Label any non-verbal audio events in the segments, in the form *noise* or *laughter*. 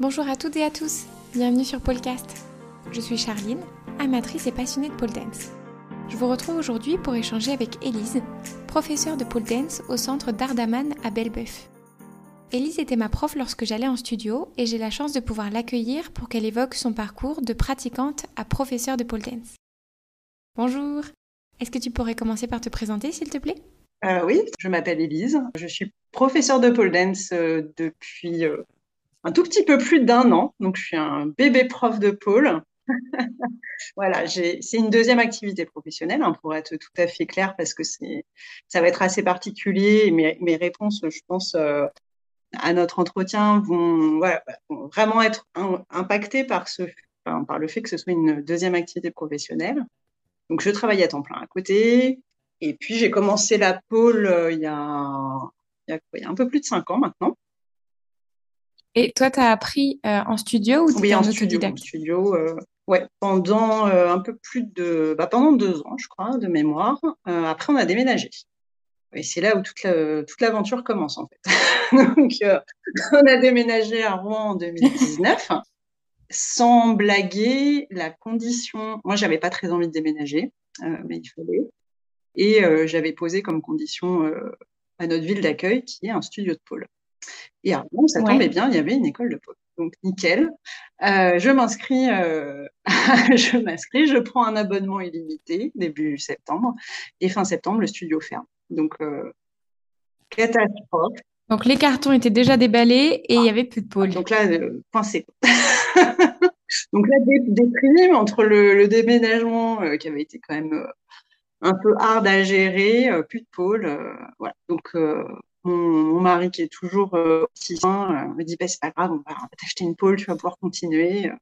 Bonjour à toutes et à tous, bienvenue sur Polcast. Je suis Charline, amatrice et passionnée de pole dance. Je vous retrouve aujourd'hui pour échanger avec Élise, professeure de pole dance au centre d'Ardaman à Belbeuf. Élise était ma prof lorsque j'allais en studio et j'ai la chance de pouvoir l'accueillir pour qu'elle évoque son parcours de pratiquante à professeure de pole dance. Bonjour, est-ce que tu pourrais commencer par te présenter s'il te plaît? Euh, Oui, je m'appelle Élise, je suis professeure de pole dance euh, depuis euh, un tout petit peu plus d'un an. Donc, je suis un bébé prof de pôle. *laughs* voilà, c'est une deuxième activité professionnelle, hein, pour être tout à fait clair, parce que ça va être assez particulier. Mes, réponses, je pense, euh, à notre entretien vont, vraiment être impactées par, le fait que ce soit une deuxième activité professionnelle. Donc, je travaille à temps plein à côté. Et puis, j'ai commencé la pôle euh, il y a un peu plus de cinq ans maintenant. Et toi, tu as appris euh, en studio ou oui, en, studio, en studio euh, ouais, pendant euh, un peu plus de, bah, pendant deux ans, je crois, de mémoire. après, on a déménagé. Et c'est là où toute, toute l'aventure commence, en fait. *laughs* Donc, on a déménagé à Rouen en 2019. Sans blaguer, la condition. Moi, j'avais pas très envie de déménager, mais il fallait. Et j'avais posé comme condition à notre ville d'accueil, qui est un studio de pôle. Et avant, ça tombait bien, il y avait une école de pôle. Donc, nickel. Euh, je m'inscris, euh, *laughs* je m'inscris, je prends un abonnement illimité début septembre. Et fin septembre, le studio ferme. Donc, euh, catastrophe. Donc, les cartons étaient déjà déballés et il n'y avait plus de pôle. Donc là, coincé. *laughs* Donc là, déprime entre le, le déménagement qui avait été quand même un peu hard à gérer, plus de pôle. voilà. Donc, mon, mari qui est toujours euh, euh, me dit bah, c'est pas grave, on va, t'acheter une pôle, tu vas pouvoir continuer. Euh,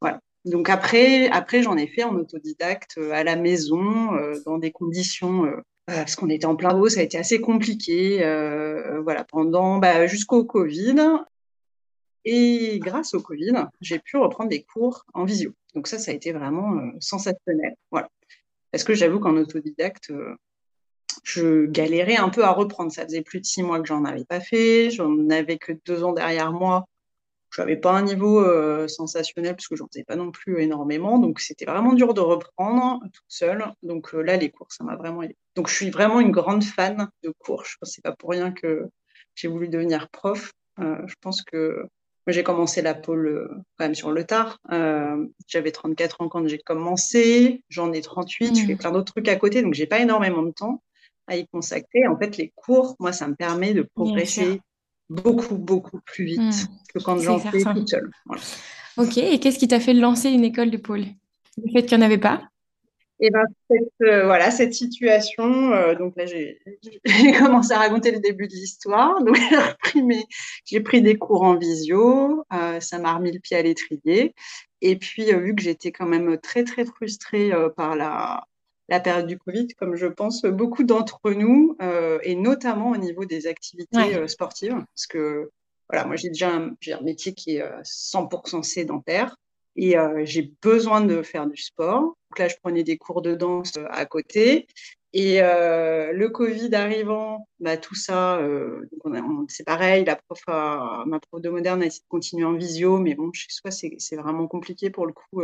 voilà. Donc après, après j'en ai fait en autodidacte à la maison, dans des conditions parce qu'on était en plein haut, ça a été assez compliqué, voilà, pendant bah, jusqu'au Covid. Et grâce au Covid, j'ai pu reprendre des cours en visio. Donc ça, ça a été vraiment sensationnel. Voilà. Parce que j'avoue qu'en autodidacte, je galérais un peu à reprendre. Ça faisait plus de six mois que j'en avais pas fait. J'en avais que deux ans derrière moi. Je n'avais pas un niveau euh, sensationnel parce que j'en faisais pas non plus énormément. Donc, c'était vraiment dur de reprendre toute seule. Donc, euh, là, les cours, ça m'a vraiment aidé. Donc, je suis vraiment une grande fan de cours. Je pense que pas pour rien que j'ai voulu devenir prof. Euh, je pense que j'ai commencé la pôle quand même sur le tard. J'avais 34 ans quand j'ai commencé. J'en ai 38. Je fais mmh. plein d'autres trucs à côté. Donc, j'ai pas énormément de temps à y consacrer. En fait, les cours, moi, ça me permet de progresser beaucoup, beaucoup plus vite hmm. que quand j'en fais toute seule. Ok, et qu'est-ce qui t'a fait lancer une école de pôle? Le fait qu'il n'y en avait pas? Et eh ben cette, euh, voilà cette situation. Euh, donc là, j'ai *laughs* commencé à raconter le début de l'histoire. *laughs* Donc j'ai pris j'ai pris des cours en visio. Euh, ça m'a remis le pied à l'étrier. Et puis vu que j'étais quand même très très frustrée par la la période du Covid, comme je pense beaucoup d'entre nous, euh, et notamment au niveau des activités euh, sportives, parce que voilà, moi j'ai déjà un, un, métier qui est 100% euh, sédentaire et j'ai besoin de faire du sport. Donc là, je prenais des cours de danse à côté. Et le Covid arrivant, bah, tout ça, c'est pareil, la prof ma prof de moderne a essayé de continuer en visio, mais bon, chez soi, c'est vraiment compliqué pour le coup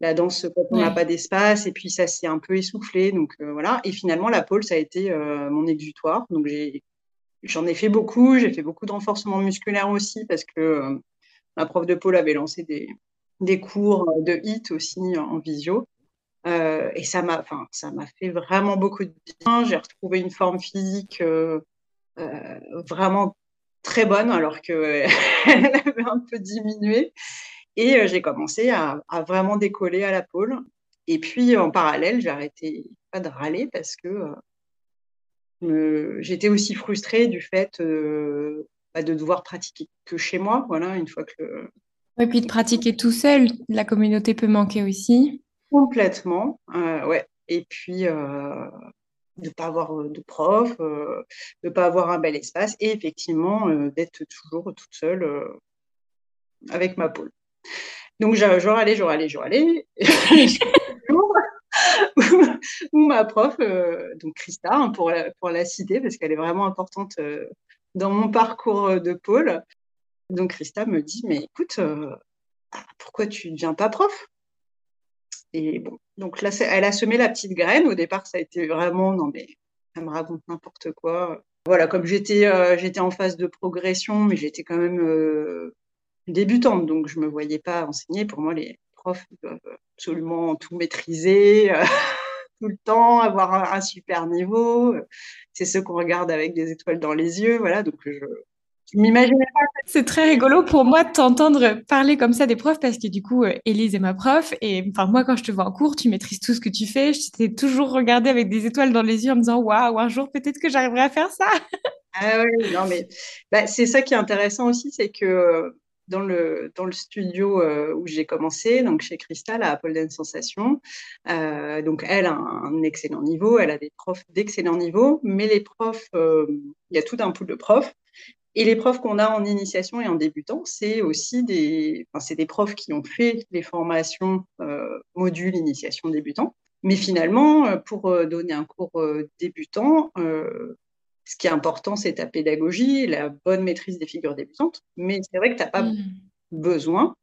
la danse quand on n'a pas d'espace et puis ça s'est un peu essoufflé donc euh, voilà. Et finalement la pole ça a été euh, mon exutoire. Donc j'en ai fait beaucoup j'ai fait beaucoup de renforcement musculaire aussi parce que euh, ma prof de pole avait lancé des, des cours de hit aussi en visio. Et ça m'a enfin ça m'a fait vraiment beaucoup de bien. J'ai retrouvé une forme physique vraiment très bonne alors que *laughs* elle avait un peu diminué et euh, j'ai commencé à, vraiment décoller à la pôle. Et puis, en parallèle, j'ai arrêté pas de râler parce que euh, j'étais aussi frustrée du fait euh, bah, de devoir pratiquer que chez moi, voilà, une fois que. Et puis de pratiquer tout seul, la communauté peut manquer aussi. Complètement, ouais. Et puis de ne pas avoir de prof, de ne pas avoir un bel espace, et effectivement d'être toujours toute seule avec ma pôle. Donc, j'aurais allé, j'aurais allé, j'aurais allé. ou ma prof, euh, donc Christa, hein, pour, la, pour la citer, parce qu'elle est vraiment importante euh, dans mon parcours de pôle, Donc Christa me dit, mais écoute, ah, pourquoi tu ne deviens pas prof? Et bon, donc là, elle a semé la petite graine. Au départ, ça a été vraiment, non mais elle me raconte n'importe quoi. Voilà, comme j'étais j'étais en phase de progression, mais j'étais quand même débutante, donc je me voyais pas enseigner. Pour moi, les profs doivent absolument tout maîtriser *laughs* tout le temps, avoir un, super niveau. C'est ce qu'on regarde avec des étoiles dans les yeux. Voilà, donc je, m'imaginais pas. C'est très rigolo pour moi de t'entendre parler comme ça des profs parce que du coup, euh, Élise est ma prof et enfin moi quand je te vois en cours, tu maîtrises tout ce que tu fais. Je t'ai toujours regardé avec des étoiles dans les yeux en me disant waouh, un jour peut-être que j'arriverai à faire ça. ah oui, non mais bah, c'est ça qui est intéressant aussi, c'est que dans le, dans le studio euh, où j'ai commencé, donc chez Crystal à Apple Dance Sensation. Euh, donc elle a un, excellent niveau, elle a des profs d'excellent niveau, mais les profs, euh, il y a tout un pool de profs. Et les profs qu'on a en initiation et en débutant, c'est aussi des, enfin, des profs qui ont fait les formations modules initiation débutant. Mais finalement, pour donner un cours débutant, ce qui est important, c'est ta pédagogie, la bonne maîtrise des figures débutantes. Mais c'est vrai que tu n'as pas mm. besoin,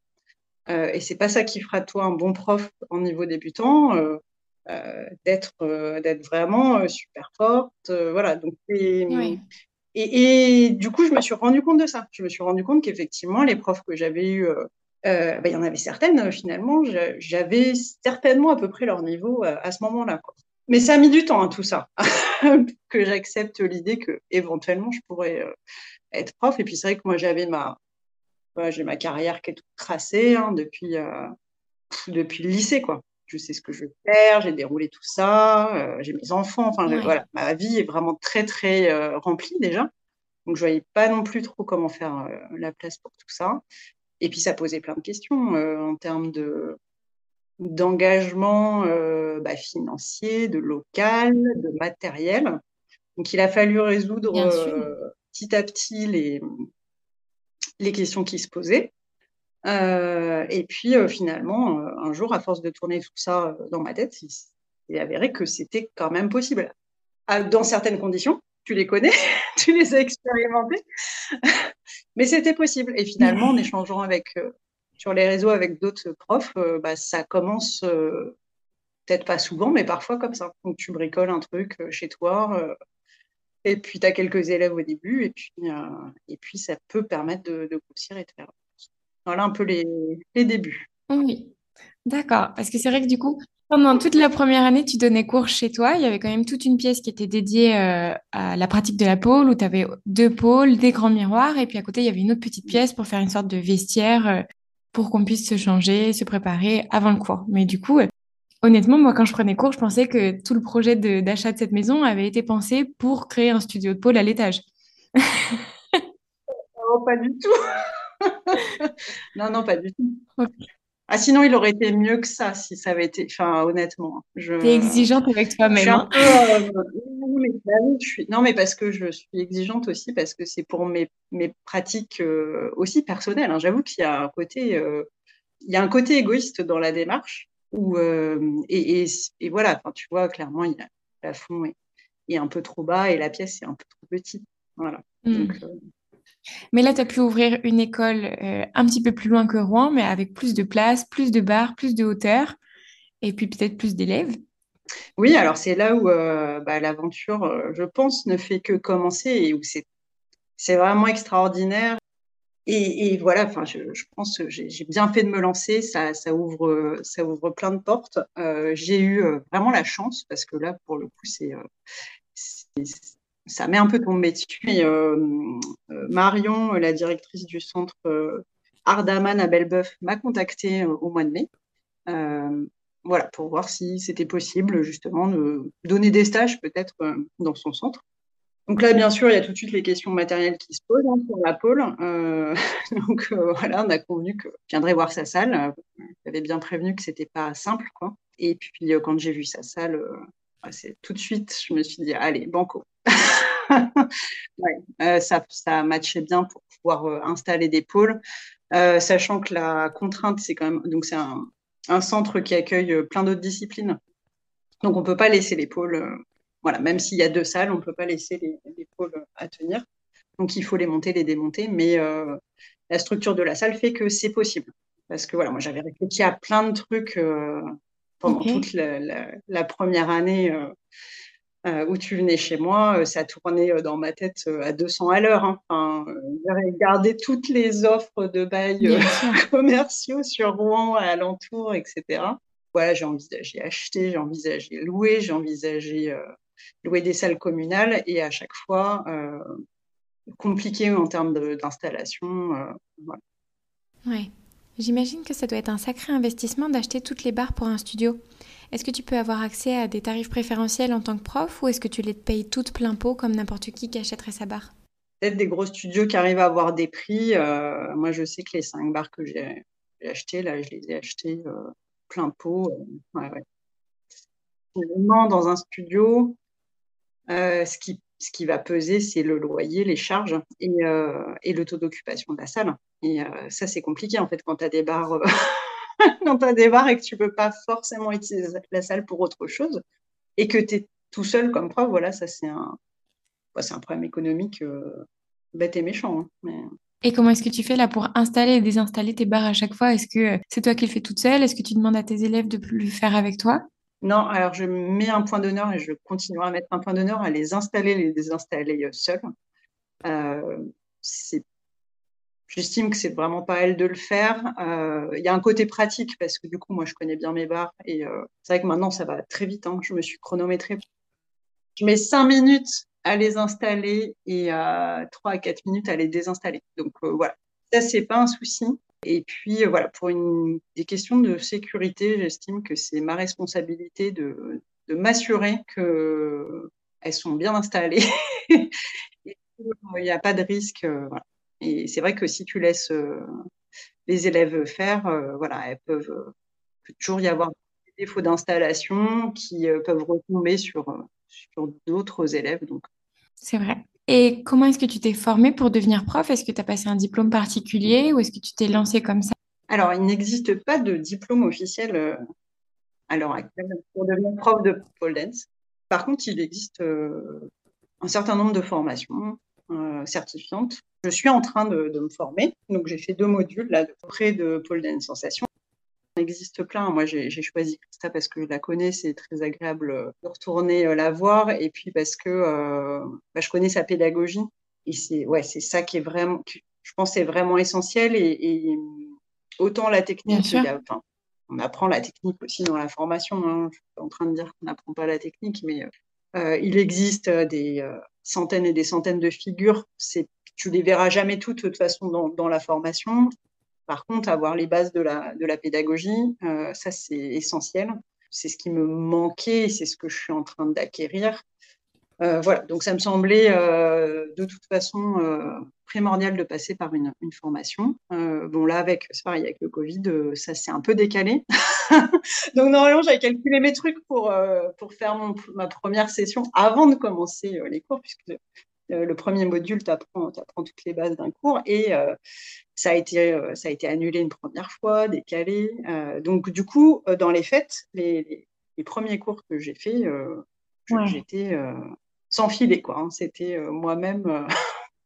euh, et c'est pas ça qui fera de toi un bon prof en niveau débutant, euh, euh, d'être d'être vraiment super forte. voilà. Donc, et, et, du coup, je me suis rendu compte de ça. Je me suis rendu compte qu'effectivement, les profs que j'avais eus, bah, il y en avait certaines, finalement, j'avais certainement à peu près leur niveau à ce moment-là. Mais ça a mis du temps, hein, tout ça, *laughs* que j'accepte l'idée que éventuellement je pourrais euh, être prof. Et puis c'est vrai que moi j'avais ma, j'ai ma carrière qui est toute tracée hein, depuis, euh, depuis le lycée, quoi. Je sais ce que je veux faire, j'ai déroulé tout ça, euh, j'ai mes enfants. Enfin voilà, ma vie est vraiment très très remplie déjà. Donc je voyais pas non plus trop comment faire la place pour tout ça. Et puis ça posait plein de questions en termes de d'engagement euh, bah, financier, de local, de matériel. Donc il a fallu résoudre euh, petit à petit les, les questions qui se posaient. Euh, et puis finalement, un jour, à force de tourner tout ça dans ma tête, il s'est avéré que c'était quand même possible. dans certaines conditions, tu les connais, *laughs* tu les as expérimentées, *laughs* mais c'était possible. Et finalement, en échangeant avec sur les réseaux avec d'autres profs, euh, bah, ça commence euh, peut-être pas souvent, mais parfois comme ça. Donc tu bricoles un truc euh, chez toi, et puis tu as quelques élèves au début, et puis, ça peut permettre de, grossir et de faire. Voilà un peu les, les débuts. Oui, d'accord. Parce que c'est vrai que du coup, pendant toute la première année, tu donnais cours chez toi. Il y avait quand même toute une pièce qui était dédiée à la pratique de la pôle, où tu avais deux pôles, des grands miroirs, et puis à côté, il y avait une autre petite pièce pour faire une sorte de vestiaire pour qu'on puisse se changer, se préparer avant le cours. Mais du coup, honnêtement, moi, quand je prenais cours, je pensais que tout le projet d'achat de, cette maison avait été pensé pour créer un studio de pôle à l'étage. non, pas du tout. *laughs* non, non, pas du tout. Ah, sinon, il aurait été mieux que ça si ça avait été. Enfin, honnêtement. Je... es exigeante avec toi-même. Hein. Euh, bah non, mais parce que je suis exigeante aussi, parce que c'est pour mes, mes pratiques euh, aussi personnelles. Hein. J'avoue qu'il y a un côté. Euh, il y a un côté égoïste dans la démarche. Où, et, et, voilà, enfin, tu vois, clairement, il y a, le plafond est, est, un peu trop bas et la pièce est un peu trop petite. Voilà. Hmm. Donc, mais là, tu as pu ouvrir une école euh, un petit peu plus loin que Rouen, mais avec plus de place, plus de bars, plus de hauteur, et puis peut-être plus d'élèves. Oui, alors c'est là où euh, bah, l'aventure, euh, je pense, ne fait que commencer et où c'est, vraiment extraordinaire. Et, voilà, enfin, je, pense que j'ai, bien fait de me lancer. Ça, ouvre, ça ouvre plein de portes. j'ai eu vraiment la chance parce que là, pour le coup, c'est ça met un peu tombé dessus. Euh, euh, Marion, la directrice du centre euh, Ardaman à Belbeuf, m'a contactée au mois de mai. voilà, pour voir si c'était possible justement de donner des stages peut-être dans son centre. Donc là, bien sûr, il y a tout de suite les questions matérielles qui se posent hein, sur la pôle. *laughs* donc voilà, on a convenu que je viendrais voir sa salle. J'avais bien prévenu que c'était pas simple, quoi. Et puis quand j'ai vu sa salle, c'est tout de suite, je me suis dit, allez, banco. *laughs* Euh, ça, ça matchait bien pour pouvoir euh, installer des pôles, euh, sachant que la contrainte, c'est quand même, donc c'est un, centre qui accueille plein d'autres disciplines. Donc on peut pas laisser les pôles, voilà, même s'il y a deux salles, on peut pas laisser les, pôles à tenir. Donc il faut les monter, les démonter, mais la structure de la salle fait que c'est possible. Parce que voilà, moi j'avais réfléchi à plein de trucs pendant toute la, première année où tu venais chez moi, ça tournait dans ma tête à 200 à l'heure. Hein. Enfin, j'avais gardé toutes les offres de bail *laughs* commerciaux sur Rouen, à alentour, etc. Voilà, j'ai envisagé acheter, j'ai envisagé louer, j'ai envisagé louer des salles communales et à chaque fois compliqué en termes d'installation. voilà. Ouais. J'imagine que ça doit être un sacré investissement d'acheter toutes les barres pour un studio. Est-ce que tu peux avoir accès à des tarifs préférentiels en tant que prof ou est-ce que tu les payes toutes plein pot comme n'importe qui qui achèterait sa barre? Peut-être des gros studios qui arrivent à avoir des prix. Euh, moi, je sais que les cinq barres que j'ai achetées, là, je les ai achetées euh, plein pot. Euh, Dans un studio, ce qui ce qui va peser, c'est le loyer, les charges et le taux d'occupation de la salle. Et euh, ça, c'est compliqué en fait quand tu as des bars. Euh, *laughs* quand des bars et que tu peux pas forcément utiliser la salle pour autre chose et que tu es tout seul comme prof, voilà, ça c'est un, c'est un problème économique euh, bête et méchant. Hein, et comment est-ce que tu fais là pour installer et désinstaller tes bars à chaque fois? Est-ce que c'est toi qui le fais toute seule? Est-ce que tu demandes à tes élèves de le faire avec toi? Non, alors je mets un point d'honneur et je continuerai à mettre un point d'honneur à les installer, les désinstaller seuls. c'est J'estime que c'est vraiment pas elle de le faire. Euh, il y a un côté pratique parce que du coup, moi, je connais bien mes bars et euh, c'est vrai que maintenant, ça va très vite. Hein. Je me suis chronométrée. Je mets cinq minutes à les installer et à trois à quatre minutes à les désinstaller. Donc euh, voilà, ça c'est pas un souci. Et puis voilà, pour des questions de sécurité, j'estime que c'est ma responsabilité de, m'assurer que elles sont bien installées. *laughs* Il n'y a pas de risque. Voilà. Et c'est vrai que si tu laisses euh, les élèves faire, euh, voilà, elles peuvent euh, peut toujours y avoir des défauts d'installation qui peuvent retomber sur, sur d'autres élèves. Donc. C'est vrai. Et comment est-ce que tu t'es formée pour devenir prof? Est-ce que tu as passé un diplôme particulier ou est-ce que tu t'es lancée comme ça? Alors, il n'existe pas de diplôme officiel à l'heure actuelle pour devenir prof de pole dance. Par contre, il existe un certain nombre de formations certifiantes je suis en train de, me former. Donc, j'ai fait deux modules là, près de Pôle Dance Sensation. Il existe plein. Moi, j'ai choisi Christa parce que je la connais, c'est très agréable euh, de retourner euh, la voir. Et puis parce que euh, bah, je connais sa pédagogie. Et c'est ouais, c'est ça qui est vraiment, je pense, c'est vraiment essentiel. Et, autant la technique, on apprend la technique aussi dans la formation. Hein. Je suis pas en train de dire qu'on n'apprend pas la technique, mais il existe des centaines et des centaines de figures. C'est tu les verras jamais toutes de toute façon dans, la formation. Par contre, avoir les bases de la, pédagogie, euh, ça c'est essentiel. C'est ce qui me manquait c'est ce que je suis en train d'acquérir. Euh, voilà, donc ça me semblait euh, de toute façon primordial de passer par une, une formation. bon, là, avec, c'est pareil, avec le Covid, ça s'est un peu décalé. *laughs* *laughs* donc, normalement, j'avais calculé mes trucs pour, pour faire mon, ma première session avant de commencer les cours, puisque euh, le premier module, tu apprends, toutes les bases d'un cours et euh, ça, a été, euh, ça a été annulé une première fois, décalé. donc, du coup, dans les fêtes, les, premiers cours que j'ai faits, j'étais sans filet. quoi. Hein. C'était moi-même.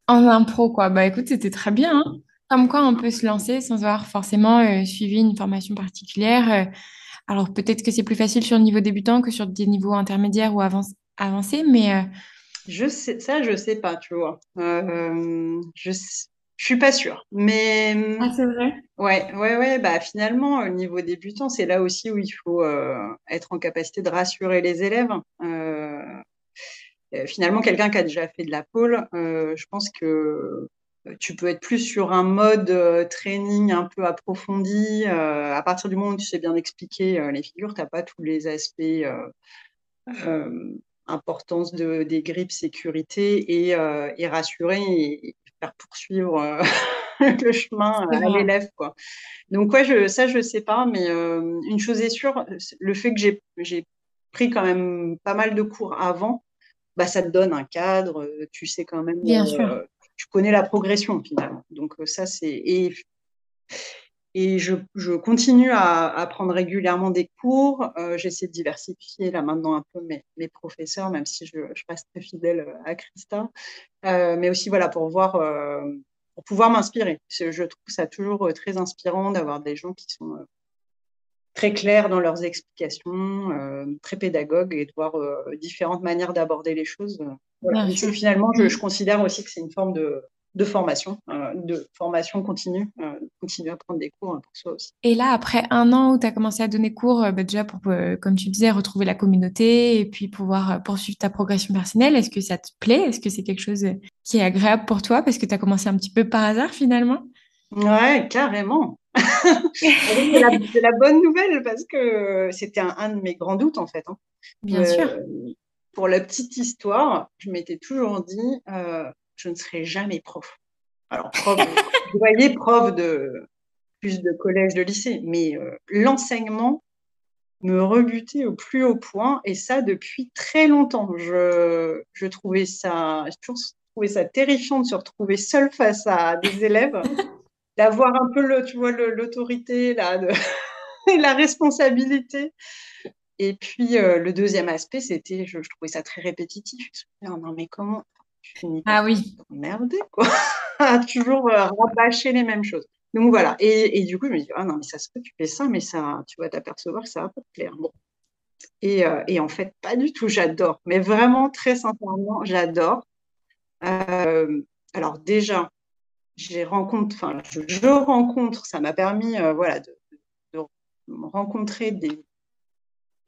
En impro, quoi. Bah écoute, c'était très bien. Hein. Comme quoi, on peut se lancer sans avoir forcément suivi une formation particulière. alors, peut-être que c'est plus facile sur le niveau débutant que sur des niveaux intermédiaires ou avancés, mais je sais, ça, je sais pas, tu vois. Euh, je, je suis pas sûre. Mais. Ah, c'est vrai? Ouais, ouais, ouais. Bah, finalement, au niveau débutant, c'est là aussi où il faut euh, être en capacité de rassurer les élèves. Euh, finalement, quelqu'un qui a déjà fait de la pole, je pense que tu peux être plus sur un mode training un peu approfondi. à partir du moment où tu sais bien expliquer les figures, tu n'as pas tous les aspects importance de, des grippes sécurité et, euh, et rassurer et, faire poursuivre euh, *laughs* le chemin à l'élève. Quoi. Donc, ouais, je, ça, je ne sais pas, mais euh, une chose est sûre, le fait que j'ai pris quand même pas mal de cours avant, bah, ça te donne un cadre, tu sais quand même. Bien sûr. Tu connais la progression finalement. Donc, ça, c'est. Et, je, continue à, prendre régulièrement des cours. Euh, J'essaie de diversifier là maintenant un peu mes, professeurs, même si je, je, reste très fidèle à Christa. Euh, mais aussi voilà pour voir euh, pour pouvoir m'inspirer. Je trouve ça toujours très inspirant d'avoir des gens qui sont très clairs dans leurs explications, très pédagogues et de voir différentes manières d'aborder les choses. Finalement, je, je, considère aussi que c'est une forme de, de formation, euh, de formation continue, euh, continuer à prendre des cours hein, pour soi aussi. Et là, après un an où tu as commencé à donner cours, euh, bah, déjà pour, comme tu disais, retrouver la communauté et puis pouvoir poursuivre ta progression personnelle, est-ce que ça te plaît? Est-ce que c'est quelque chose qui est agréable pour toi? Parce que tu as commencé un petit peu par hasard finalement Ouais, carrément. *laughs* c'est la, bonne nouvelle parce que c'était un, de mes grands doutes en fait. Hein. Bien sûr. Pour la petite histoire, je m'étais toujours dit, je ne serai jamais prof. Alors, prof, *laughs* vous voyez, prof de plus de collège, de lycée, mais euh, l'enseignement me rebutait au plus haut point, et ça depuis très longtemps. Je, je trouvais ça, j'ai toujours trouvé ça terrifiant de se retrouver seule face à des élèves, *laughs* d'avoir un peu le, tu vois, l'autorité là, de, *laughs* la responsabilité. Et puis euh, le deuxième aspect, c'était, je, je, trouvais ça très répétitif. Non, non, mais comment ah oui. Merde, quoi. *laughs* Toujours euh, rabâcher les mêmes choses. Donc voilà. Et, du coup, je me dis, ah non, mais ça se peut, tu fais ça, mais ça, tu vas t'apercevoir que ça va pas te plaire. Bon. Et, euh, et, en fait, pas du tout, j'adore. Mais vraiment, très sincèrement, j'adore. Euh, alors déjà, j'ai rencontre, enfin, je, rencontre, ça m'a permis, voilà, de, de, rencontrer des,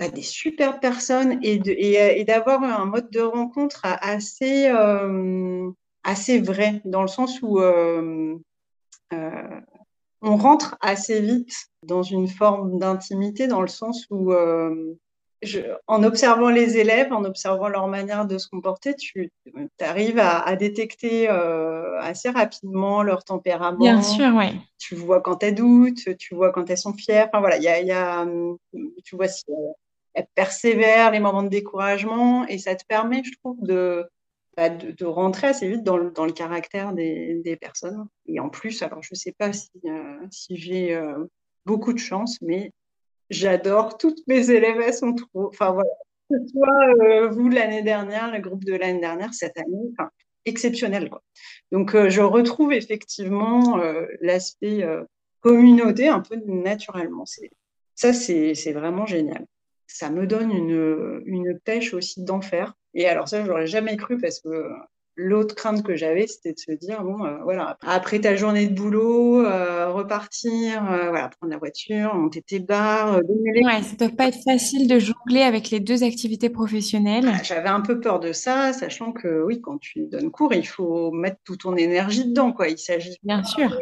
des super personnes et d'avoir un mode de rencontre assez, euh, assez vrai, dans le sens où euh, euh, on rentre assez vite dans une forme d'intimité, dans le sens où, en observant les élèves, en observant leur manière de se comporter, tu arrives à, détecter assez rapidement leur tempérament. Bien sûr, oui. Tu vois quand elles doutent, tu vois quand elles sont fières. Enfin voilà, il y a, tu vois si elle persévère les moments de découragement et ça te permet, je trouve, de, bah, de, rentrer assez vite dans le, dans le caractère des, des, personnes. Et en plus, alors je ne sais pas si, euh, si j'ai euh, beaucoup de chance, mais j'adore toutes mes élèves, elles sont trop. Enfin voilà, que ce soit euh, vous l'année dernière, le groupe de l'année dernière, cette année, enfin, exceptionnel. Donc je retrouve effectivement l'aspect communauté un peu naturellement. Ça, c'est vraiment génial ça me donne une, une pêche aussi d'enfer. Et alors ça, je n'aurais jamais cru parce que l'autre crainte que j'avais, c'était de se dire, bon, euh, voilà, après ta journée de boulot, euh, repartir, euh, voilà, prendre la voiture, monter tes bars. Ouais, ça ne doit pas être facile de jongler avec les deux activités professionnelles. Ah, j'avais un peu peur de ça, sachant que oui, quand tu donnes cours, il faut mettre toute ton énergie dedans, quoi. Il s'agit bien sûr.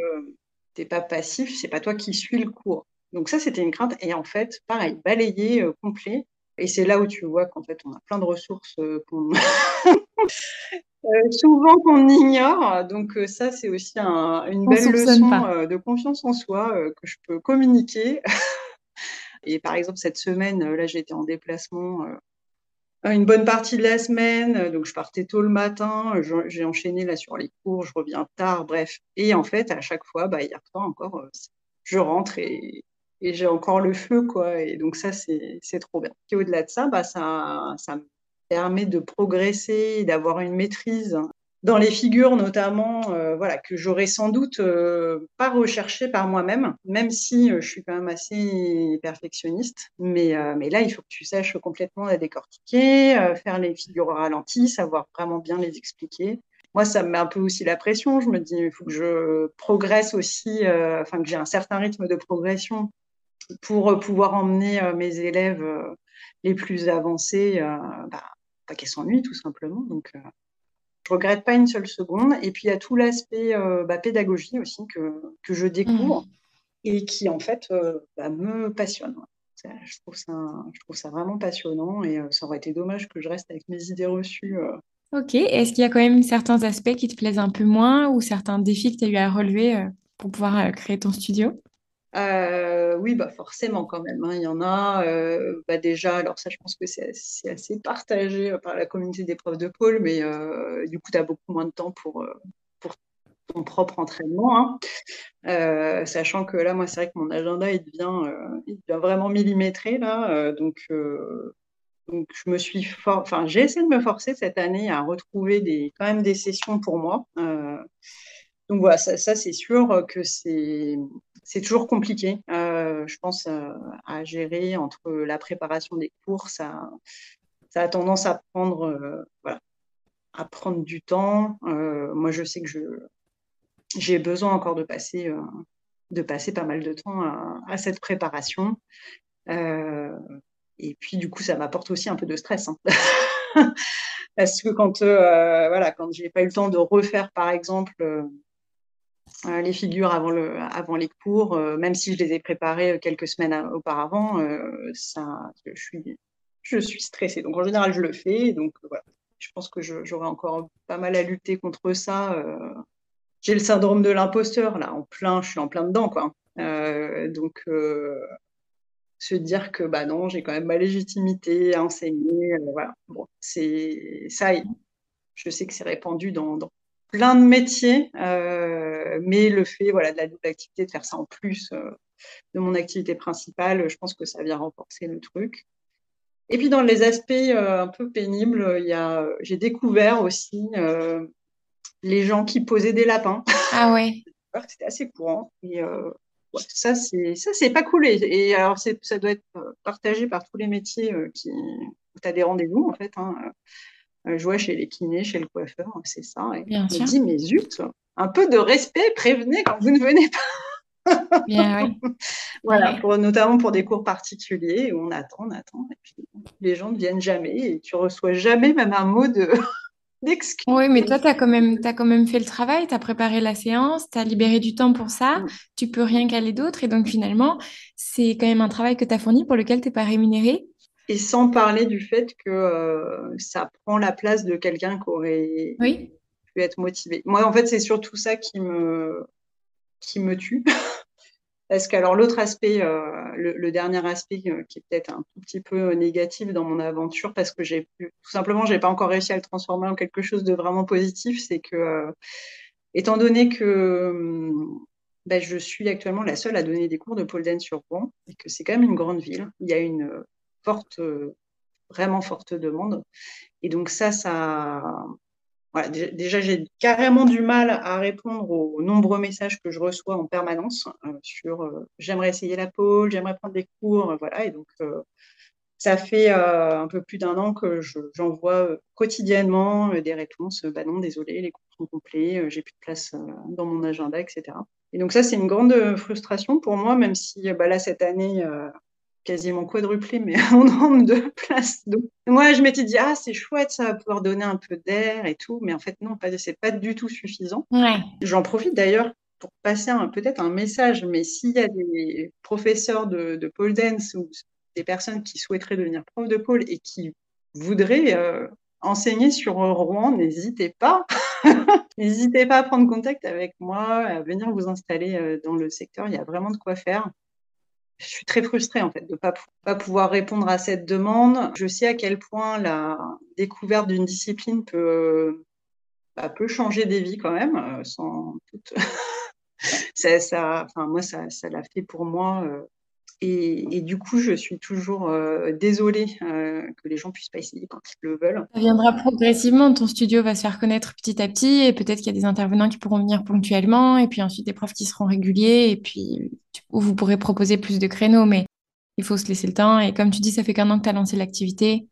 T'es pas passif, c'est pas toi qui suis le cours. Donc ça, c'était une crainte. Et en fait, pareil, balayer euh, complet. Et c'est là où tu vois qu'en fait, on a plein de ressources euh, qu'on... *laughs* Euh, souvent qu'on ignore. Donc ça, c'est aussi une belle leçon de confiance en soi que je peux communiquer. *laughs* Et par exemple, cette semaine, là, j'étais en déplacement une bonne partie de la semaine. Donc, je partais tôt le matin. J'ai enchaîné là sur les cours. Je reviens tard. Bref. Et en fait, à chaque fois, bah, hier soir encore, je rentre et, et j'ai encore le feu, quoi. Et donc ça, c'est trop bien. Et au-delà de ça, bah, ça, ça me permet de progresser, d'avoir une maîtrise dans les figures notamment, euh, voilà, que j'aurais sans doute euh, pas recherché par moi-même, même si euh, je suis quand même assez perfectionniste. Mais, mais là, il faut que tu saches complètement la décortiquer, faire les figures ralenties, savoir vraiment bien les expliquer. Moi, ça me met un peu aussi la pression. Je me dis, il faut que je progresse aussi, enfin que j'ai un certain rythme de progression pour euh, pouvoir emmener euh, mes élèves euh, les plus avancés, bah, pas qu'elles s'ennuient tout simplement. Donc, je regrette pas une seule seconde. Et puis il y a tout l'aspect bah, pédagogie aussi que, que je découvre mmh. et qui en fait bah, me passionne. Je trouve, ça, je trouve ça vraiment passionnant et ça aurait été dommage que je reste avec mes idées reçues. Ok, est-ce qu'il y a quand même certains aspects qui te plaisent un peu moins ou certains défis que tu as eu à relever pour pouvoir créer ton studio? Euh, oui, bah forcément quand même. Hein. Il y en a euh, bah déjà, alors ça je pense que c'est assez partagé euh, par la communauté des profs de pôle, mais du coup tu as beaucoup moins de temps pour, pour ton propre entraînement. Hein. sachant que là, moi c'est vrai que mon agenda il devient, il devient vraiment millimétré là. donc, donc je me suis enfin j'ai essayé de me forcer cette année à retrouver des, quand même des sessions pour moi. Donc voilà, ça, c'est sûr que c'est toujours compliqué, je pense, à gérer entre la préparation des cours. Ça, a tendance à prendre, voilà, à prendre du temps. moi, je sais que j'ai besoin encore de passer de passer pas mal de temps à, cette préparation. Euh, et puis, du coup, ça m'apporte aussi un peu de stress. Hein. *laughs* Parce que quand, euh, voilà, quand j'ai pas eu le temps de refaire, par exemple, euh, les figures avant, le, avant les cours, même si je les ai préparées quelques semaines auparavant, ça, je, suis, je suis stressée. Donc, en général, je le fais. Donc, voilà. Je pense que j'aurai encore pas mal à lutter contre ça j'ai le syndrome de l'imposteur, là, en plein, je suis en plein dedans, quoi. Euh, donc, euh, se dire que, bah non, j'ai quand même ma légitimité à enseigner, euh, voilà. Bon, c'est ça, je sais que c'est répandu dans, plein de métiers, mais le fait, voilà, de la double activité, de faire ça en plus de mon activité principale, je pense que ça vient renforcer le truc. Et puis dans les aspects un peu pénibles, il y a, j'ai découvert aussi les gens qui posaient des lapins. *laughs* Ah ouais. C'était assez courant. Et euh, ça, c'est ça, c'est pas cool. Et, alors, ça doit être euh, partagé par tous les métiers euh, qui où tu as des rendez-vous, en fait. Hein. je vois chez les kinés, chez le coiffeur, c'est ça. Et Bien je me dis, mais zut, un peu de respect, prévenez quand vous ne venez pas. *laughs* Bien, oui. voilà, pour, notamment pour des cours particuliers où on attend, on attend, et puis les gens ne viennent jamais et tu reçois jamais même un mot de, *laughs* oui, mais toi, tu as, quand même, as quand même fait le travail, tu as préparé la séance, tu as libéré du temps pour ça, mm. tu peux rien caler d'autre. Et donc, finalement, c'est quand même un travail que tu as fourni pour lequel tu n'es pas rémunéré. Et sans parler du fait que euh, ça prend la place de quelqu'un qui aurait être motivé. Moi, en fait, c'est surtout ça qui me, tue. *laughs* Parce que alors l'autre aspect, euh, le, dernier aspect euh, qui est peut-être un tout petit peu négatif dans mon aventure, parce que j'ai tout simplement, j'ai pas encore réussi à le transformer en quelque chose de vraiment positif, c'est que euh, étant donné que ben, je suis actuellement la seule à donner des cours de pole dance sur Rouen et que c'est quand même une grande ville, il y a une forte, vraiment forte demande. Et donc ça, ça, déjà, j'ai carrément du mal à répondre aux nombreux messages que je reçois en permanence euh, sur euh, j'aimerais essayer la pole, j'aimerais prendre des cours, euh, voilà. Et donc, ça fait un peu plus d'un an que j'envoie quotidiennement des réponses. Bah non, désolé, les cours sont complets, j'ai plus de place dans mon agenda, etc. Et donc ça, c'est une grande frustration pour moi, même si bah là cette année quasiment quadruplé mais *laughs* en nombre de places. Donc, moi, je m'étais dit, ah, c'est chouette, ça va pouvoir donner un peu d'air et tout. Mais en fait, non, c'est pas du tout suffisant. J'en profite d'ailleurs pour passer peut-être un message, mais s'il y a des professeurs de, de, pole dance ou des personnes qui souhaiteraient devenir prof de pole et qui voudraient euh, enseigner sur Rouen, n'hésitez pas. *laughs* n'hésitez pas à prendre contact avec moi, à venir vous installer euh, dans le secteur. Il y a vraiment de quoi faire je suis très frustrée en fait de ne pas, pouvoir répondre à cette demande. Je sais à quel point la découverte d'une discipline peut, bah, changer des vies quand même, euh, sans *laughs* ça, enfin, moi, ça, ça l'a fait pour moi euh, et, du coup, je suis toujours euh, désolée euh, que les gens puissent pas essayer quand ils le veulent. Ça viendra progressivement. Ton studio va se faire connaître petit à petit, et peut-être qu'il y a des intervenants qui pourront venir ponctuellement, et puis ensuite des profs qui seront réguliers, et puis vous pourrez proposer plus de créneaux. Mais il faut se laisser le temps. Et comme tu dis, ça fait qu'un an que tu as lancé l'activité.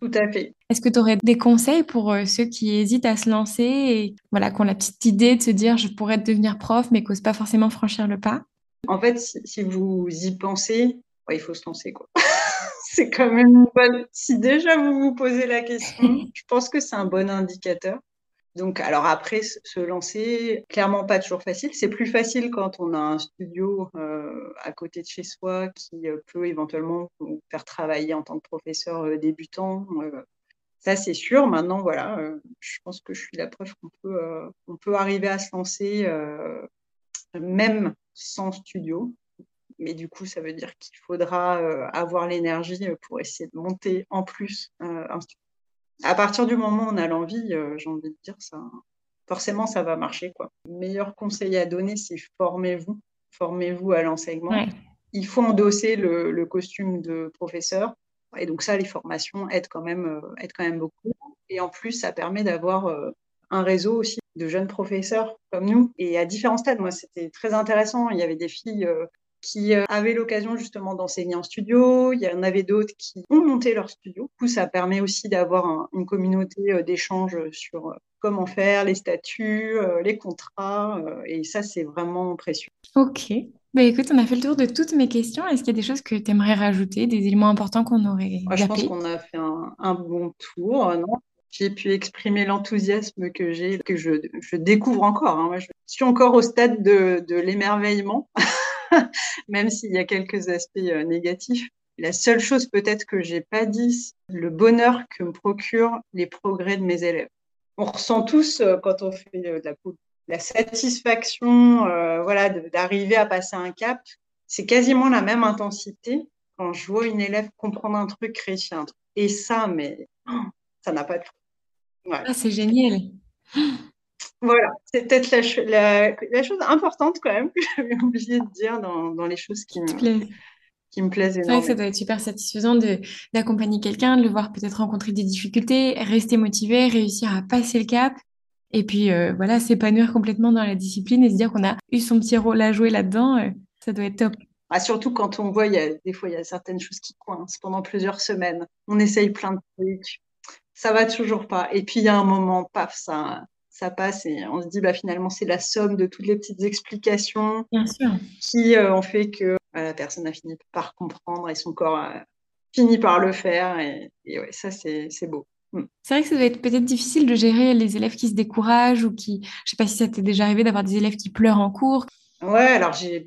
Tout à fait. Est-ce que tu aurais des conseils pour euh, ceux qui hésitent à se lancer et voilà, qui ont la petite idée de se dire je pourrais devenir prof, mais qui n'osent pas forcément franchir le pas? En fait, si, vous y pensez, il faut se lancer. quoi. *laughs* c'est quand même une bonne. Si déjà vous vous posez la question, *laughs* je pense que c'est un bon indicateur. Donc, alors après, se lancer, clairement pas toujours facile. C'est plus facile quand on a un studio euh, à côté de chez soi qui euh, peut éventuellement vous faire travailler en tant que professeur euh, débutant. ça, c'est sûr. Maintenant, voilà, je pense que je suis la preuve qu'on peut, on peut arriver à se lancer même sans studio. Mais du coup, ça veut dire qu'il faudra euh, avoir l'énergie euh, pour essayer de monter en plus euh, un studio. À partir du moment où on a l'envie, j'ai envie de dire ça, forcément, ça va marcher. Quoi. Le meilleur conseil à donner, c'est formez-vous. Formez-vous à l'enseignement. Il faut endosser le, costume de professeur. Et donc ça, les formations aident quand même, aident quand même beaucoup. Et en plus, ça permet d'avoir un réseau aussi de jeunes professeurs comme nous et à différents stades. Moi, c'était très intéressant. Il y avait des filles qui avaient l'occasion justement d'enseigner en studio. Il y en avait d'autres qui ont monté leur studio. Du coup, ça permet aussi d'avoir une communauté d'échange sur comment faire, les statuts, les contrats. et ça, c'est vraiment précieux. Ok. Bah écoute, on a fait le tour de toutes mes questions. Est-ce qu'il y a des choses que tu aimerais rajouter, des éléments importants qu'on aurait Je pense qu'on a fait un, bon tour. Non? J'ai pu exprimer l'enthousiasme que j'ai, que je, découvre encore. Hein. Moi, je suis encore au stade de, l'émerveillement, *laughs* même s'il y a quelques aspects euh, négatifs. La seule chose peut-être que j'ai pas dit, c'est le bonheur que me procurent les progrès de mes élèves. On ressent tous euh, quand on fait euh, de la la satisfaction voilà, d'arriver à passer un cap, c'est quasiment la même intensité quand je vois une élève comprendre un truc, réussir un truc. Et ça, mais oh, ça n'a pas de ah, c'est génial. Voilà, c'est peut-être la, la, chose importante quand même *laughs* que j'avais oublié de dire dans, dans les choses qui me, qui me plaisent énormément. C'est vrai que ça doit être super satisfaisant d'accompagner quelqu'un, de le voir peut-être rencontrer des difficultés, rester motivé, réussir à passer le cap et puis euh, voilà, s'épanouir complètement dans la discipline et se dire qu'on a eu son petit rôle à jouer là-dedans, euh, ça doit être top. Ah, surtout quand on voit, il y a, des fois, il y a certaines choses qui coincent pendant plusieurs semaines. On essaye plein de trucs, ça va toujours pas. Et puis il y a un moment, paf, ça, ça passe et on se dit, bah finalement, c'est la somme de toutes les petites explications qui euh, ont fait que la personne a fini par comprendre et son corps a fini par le faire. Et, et ouais, ça, c'est beau. Mm. C'est vrai que ça doit être peut-être difficile de gérer les élèves qui se découragent ou qui, je sais pas si ça t'est déjà arrivé d'avoir des élèves qui pleurent en cours. Ouais, alors j'ai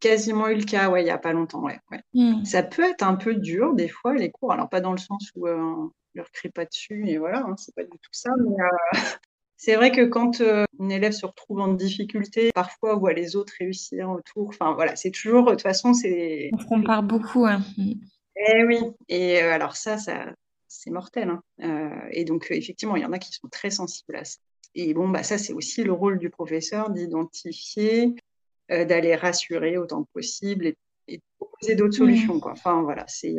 quasiment eu le cas, ouais, il y a pas longtemps, ouais. Mm. Ça peut être un peu dur des fois les cours, alors pas dans le sens où euh, leur crie pas dessus et voilà, hein, c'est pas du tout ça, mais euh, *laughs* c'est vrai que quand euh, une élève se retrouve en difficulté, parfois voit les autres réussir autour, enfin voilà, c'est toujours, de toute façon, c'est. On compare beaucoup, hein. Eh oui, et alors ça, ça, c'est mortel. Hein. Euh, et donc, euh, effectivement, il y en a qui sont très sensibles à ça. Et bon, bah, ça, c'est aussi le rôle du professeur d'identifier, euh, d'aller rassurer autant que possible et, de proposer d'autres mmh. solutions. Quoi. Enfin, voilà, c'est,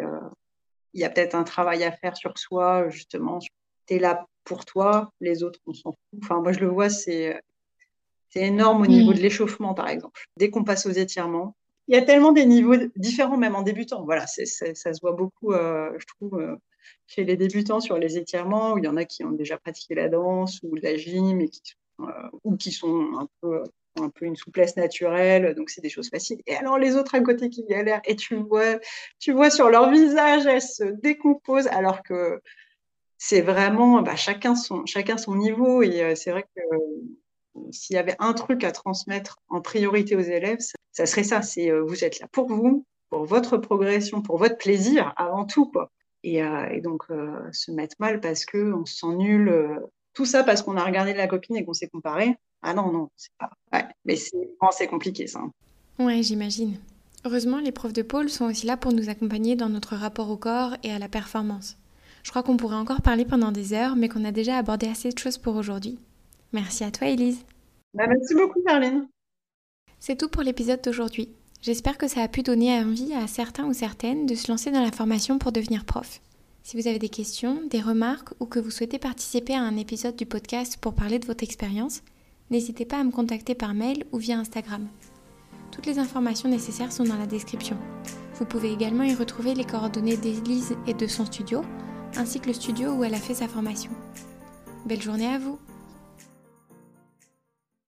il y a peut-être un travail à faire sur soi, justement. Tu es là pour toi, les autres, on s'en fout. Enfin, moi, je le vois, c'est, énorme au niveau mmh. de l'échauffement, par exemple. Dès qu'on passe aux étirements, il y a tellement des niveaux différents, même en débutant. Voilà, ça se voit beaucoup, je trouve, chez les débutants sur les étirements, où il y en a qui ont déjà pratiqué la danse ou la gym et qui, euh, ou qui sont un peu, un peu une souplesse naturelle, donc c'est des choses faciles. Et alors les autres à côté qui galèrent, et tu vois, tu vois sur leur visage, elles se décomposent, alors que c'est vraiment bah, chacun, son, chacun son niveau. Et euh, c'est vrai que euh, s'il y avait un truc à transmettre en priorité aux élèves, ça, serait ça. C'est vous êtes là pour vous, pour votre progression, pour votre plaisir avant tout. Quoi. Euh, et, donc euh, se mettre mal parce qu'on se sent nul. Euh, tout ça parce qu'on a regardé la copine et qu'on s'est comparé. Ah non, non, c'est pas. Ouais, mais c'est compliqué ça. Ouais, j'imagine. Heureusement, les profs de pôle sont aussi là pour nous accompagner dans notre rapport au corps et à la performance. Je crois qu'on pourrait encore parler pendant des heures, mais qu'on a déjà abordé assez de choses pour aujourd'hui. Merci à toi, Elise. Bah, merci beaucoup, Caroline. C'est tout pour l'épisode d'aujourd'hui. J'espère que ça a pu donner envie à certains ou certaines de se lancer dans la formation pour devenir prof. Si vous avez des questions, des remarques ou que vous souhaitez participer à un épisode du podcast pour parler de votre expérience, n'hésitez pas à me contacter par mail ou via Instagram. Toutes les informations nécessaires sont dans la description. Vous pouvez également y retrouver les coordonnées d'Elise et de son studio, ainsi que le studio où elle a fait sa formation. Belle journée à vous